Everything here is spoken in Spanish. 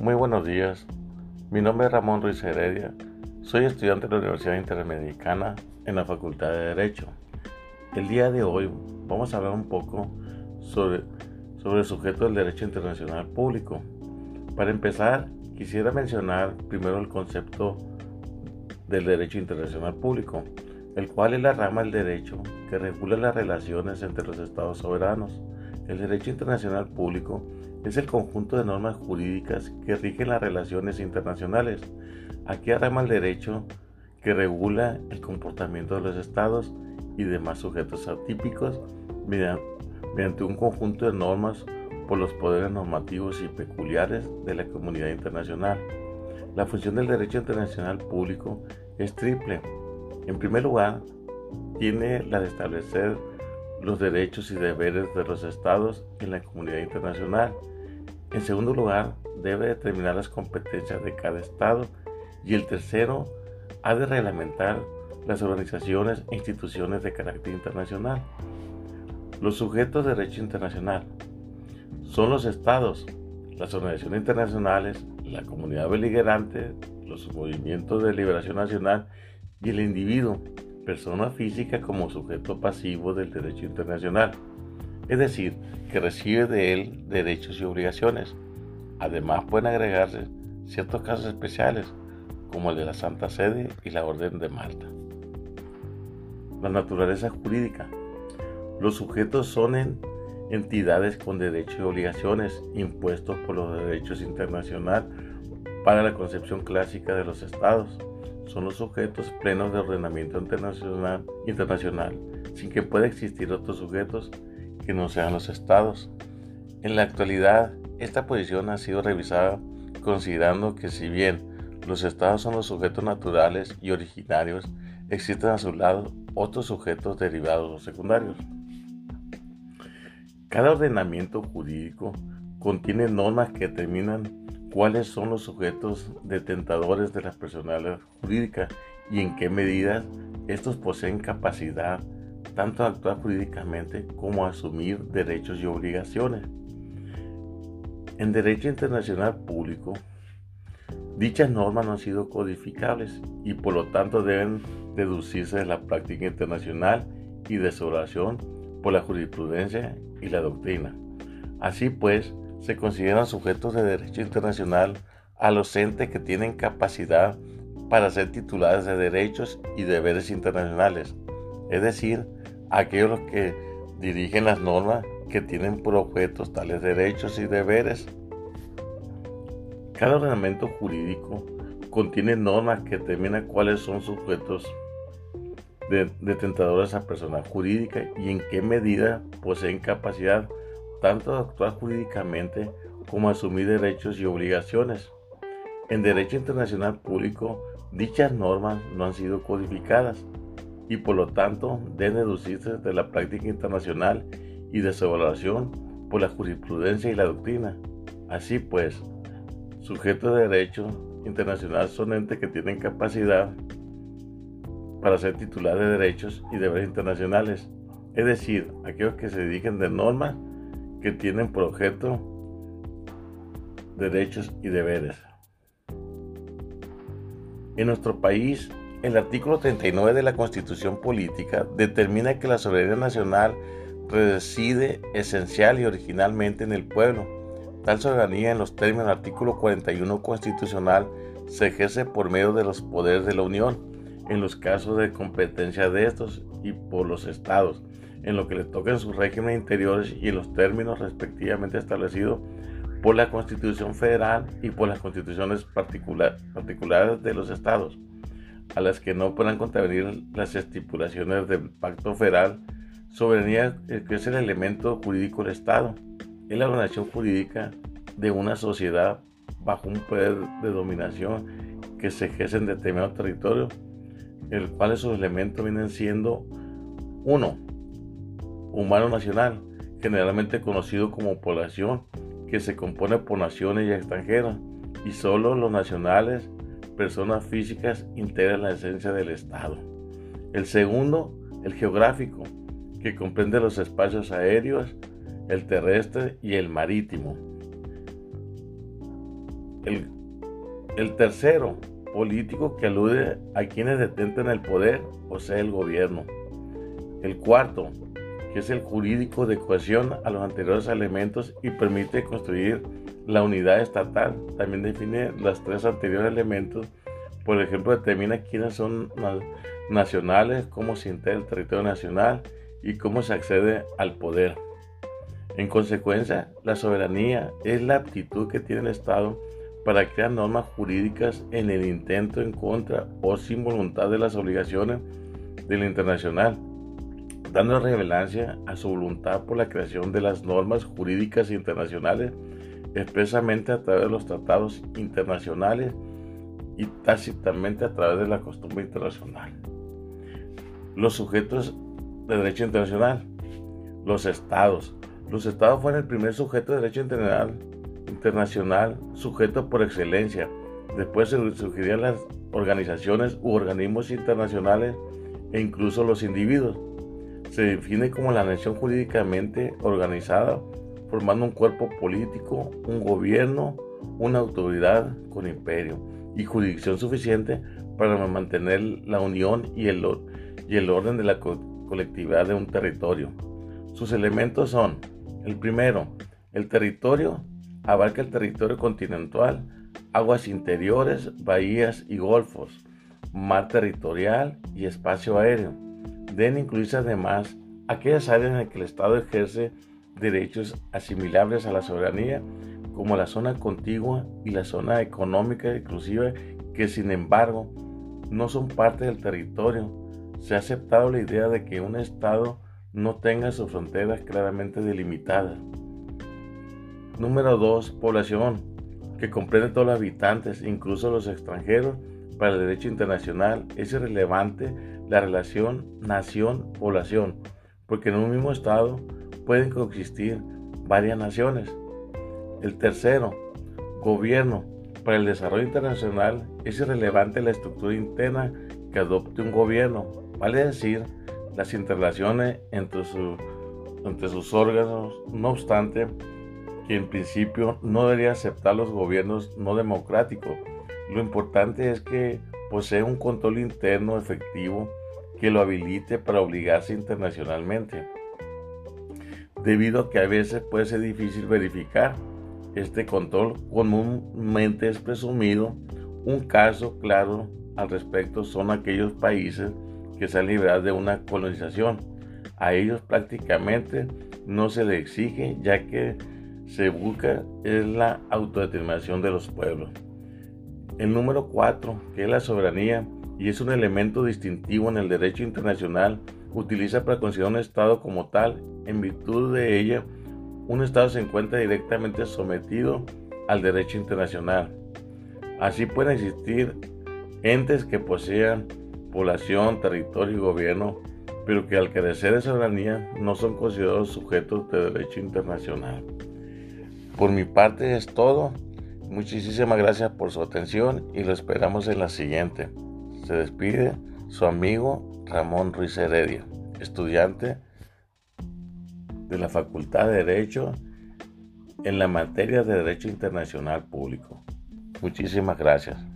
Muy buenos días. Mi nombre es Ramón Ruiz Heredia. Soy estudiante de la Universidad Interamericana en la Facultad de Derecho. El día de hoy vamos a hablar un poco sobre, sobre el sujeto del derecho internacional público. Para empezar, quisiera mencionar primero el concepto del derecho internacional público, el cual es la rama del derecho que regula las relaciones entre los estados soberanos. El derecho internacional público es el conjunto de normas jurídicas que rigen las relaciones internacionales. Aquí rama el derecho que regula el comportamiento de los estados y demás sujetos atípicos mediante un conjunto de normas por los poderes normativos y peculiares de la comunidad internacional. La función del derecho internacional público es triple. En primer lugar, tiene la de establecer los derechos y deberes de los estados en la comunidad internacional. En segundo lugar, debe determinar las competencias de cada estado. Y el tercero, ha de reglamentar las organizaciones e instituciones de carácter internacional. Los sujetos de derecho internacional son los estados, las organizaciones internacionales, la comunidad beligerante, los movimientos de liberación nacional y el individuo, persona física como sujeto pasivo del derecho internacional, es decir, que recibe de él derechos y obligaciones. Además pueden agregarse ciertos casos especiales, como el de la Santa Sede y la Orden de Malta. La naturaleza jurídica. Los sujetos son entidades con derechos y obligaciones impuestos por los derechos internacionales para la concepción clásica de los estados son los sujetos plenos de ordenamiento internacional, internacional, sin que pueda existir otros sujetos que no sean los estados. En la actualidad, esta posición ha sido revisada considerando que si bien los estados son los sujetos naturales y originarios, existen a su lado otros sujetos derivados o secundarios. Cada ordenamiento jurídico contiene normas que determinan cuáles son los sujetos detentadores de la personalidad jurídica y en qué medida estos poseen capacidad tanto de actuar jurídicamente como a asumir derechos y obligaciones. En derecho internacional público, dichas normas no han sido codificables y por lo tanto deben deducirse de la práctica internacional y de su oración por la jurisprudencia y la doctrina. Así pues, se consideran sujetos de derecho internacional a los entes que tienen capacidad para ser titulares de derechos y deberes internacionales, es decir, aquellos que dirigen las normas que tienen por objeto tales derechos y deberes. Cada ordenamiento jurídico contiene normas que determinan cuáles son sujetos de, detentadores a persona jurídica y en qué medida poseen capacidad tanto actuar jurídicamente como asumir derechos y obligaciones. En derecho internacional público, dichas normas no han sido codificadas y por lo tanto deben deducirse de la práctica internacional y de su evaluación por la jurisprudencia y la doctrina. Así pues, sujetos de derecho internacional son entes que tienen capacidad para ser titulares de derechos y deberes internacionales, es decir, aquellos que se dediquen de normas que tienen por objeto derechos y deberes. En nuestro país, el artículo 39 de la Constitución Política determina que la soberanía nacional reside esencial y originalmente en el pueblo. Tal soberanía en los términos del artículo 41 constitucional se ejerce por medio de los poderes de la Unión, en los casos de competencia de estos y por los estados, en lo que le toca en sus regímenes interiores y en los términos respectivamente establecidos por la Constitución Federal y por las constituciones particulares de los estados, a las que no puedan contravenir las estipulaciones del Pacto Federal. Soberanía que es el elemento jurídico del Estado, es la organización jurídica de una sociedad bajo un poder de dominación que se ejerce en determinado territorio, el cual esos elementos vienen siendo uno, humano nacional, generalmente conocido como población, que se compone por naciones y extranjeras, y solo los nacionales, personas físicas, integran la esencia del Estado. El segundo, el geográfico, que comprende los espacios aéreos, el terrestre y el marítimo. El, el tercero, político que alude a quienes detentan el poder, o sea, el gobierno. El cuarto, que es el jurídico de cohesión a los anteriores elementos y permite construir la unidad estatal. También define los tres anteriores elementos. Por ejemplo, determina quiénes son nacionales, cómo se integra el territorio nacional y cómo se accede al poder. En consecuencia, la soberanía es la aptitud que tiene el Estado para crear normas jurídicas en el intento en contra o sin voluntad de las obligaciones del internacional, dando relevancia a su voluntad por la creación de las normas jurídicas internacionales expresamente a través de los tratados internacionales y tácitamente a través de la costumbre internacional. Los sujetos de derecho internacional, los estados. Los estados fueron el primer sujeto de derecho internacional internacional sujeto por excelencia. Después se surgirían las organizaciones u organismos internacionales e incluso los individuos. Se define como la nación jurídicamente organizada, formando un cuerpo político, un gobierno, una autoridad con imperio y jurisdicción suficiente para mantener la unión y el, orden de la colectividad de un territorio. Sus elementos son, el primero, el territorio abarca el territorio continental, aguas interiores, bahías y golfos, mar territorial y espacio aéreo. Deben incluirse además aquellas áreas en las que el Estado ejerce derechos asimilables a la soberanía, como la zona contigua y la zona económica exclusiva, que sin embargo no son parte del territorio. Se ha aceptado la idea de que un Estado no tenga sus fronteras claramente delimitadas. Número 2. Población, que comprende todos los habitantes, incluso los extranjeros. Para el derecho internacional es irrelevante la relación nación-población, porque en un mismo Estado pueden coexistir varias naciones. El tercero, gobierno. Para el desarrollo internacional es irrelevante la estructura interna que adopte un gobierno, vale decir, las interrelaciones entre, entre sus órganos. No obstante, en principio no debería aceptar los gobiernos no democráticos. Lo importante es que posee un control interno efectivo que lo habilite para obligarse internacionalmente. Debido a que a veces puede ser difícil verificar este control, comúnmente es presumido. Un caso claro al respecto son aquellos países que se han liberado de una colonización. A ellos prácticamente no se le exige ya que se busca es la autodeterminación de los pueblos. El número 4, que es la soberanía, y es un elemento distintivo en el derecho internacional, utiliza para considerar un Estado como tal. En virtud de ella, un Estado se encuentra directamente sometido al derecho internacional. Así pueden existir entes que posean población, territorio y gobierno, pero que al carecer de soberanía no son considerados sujetos de derecho internacional. Por mi parte es todo. Muchísimas gracias por su atención y lo esperamos en la siguiente. Se despide su amigo Ramón Ruiz Heredia, estudiante de la Facultad de Derecho en la materia de Derecho Internacional Público. Muchísimas gracias.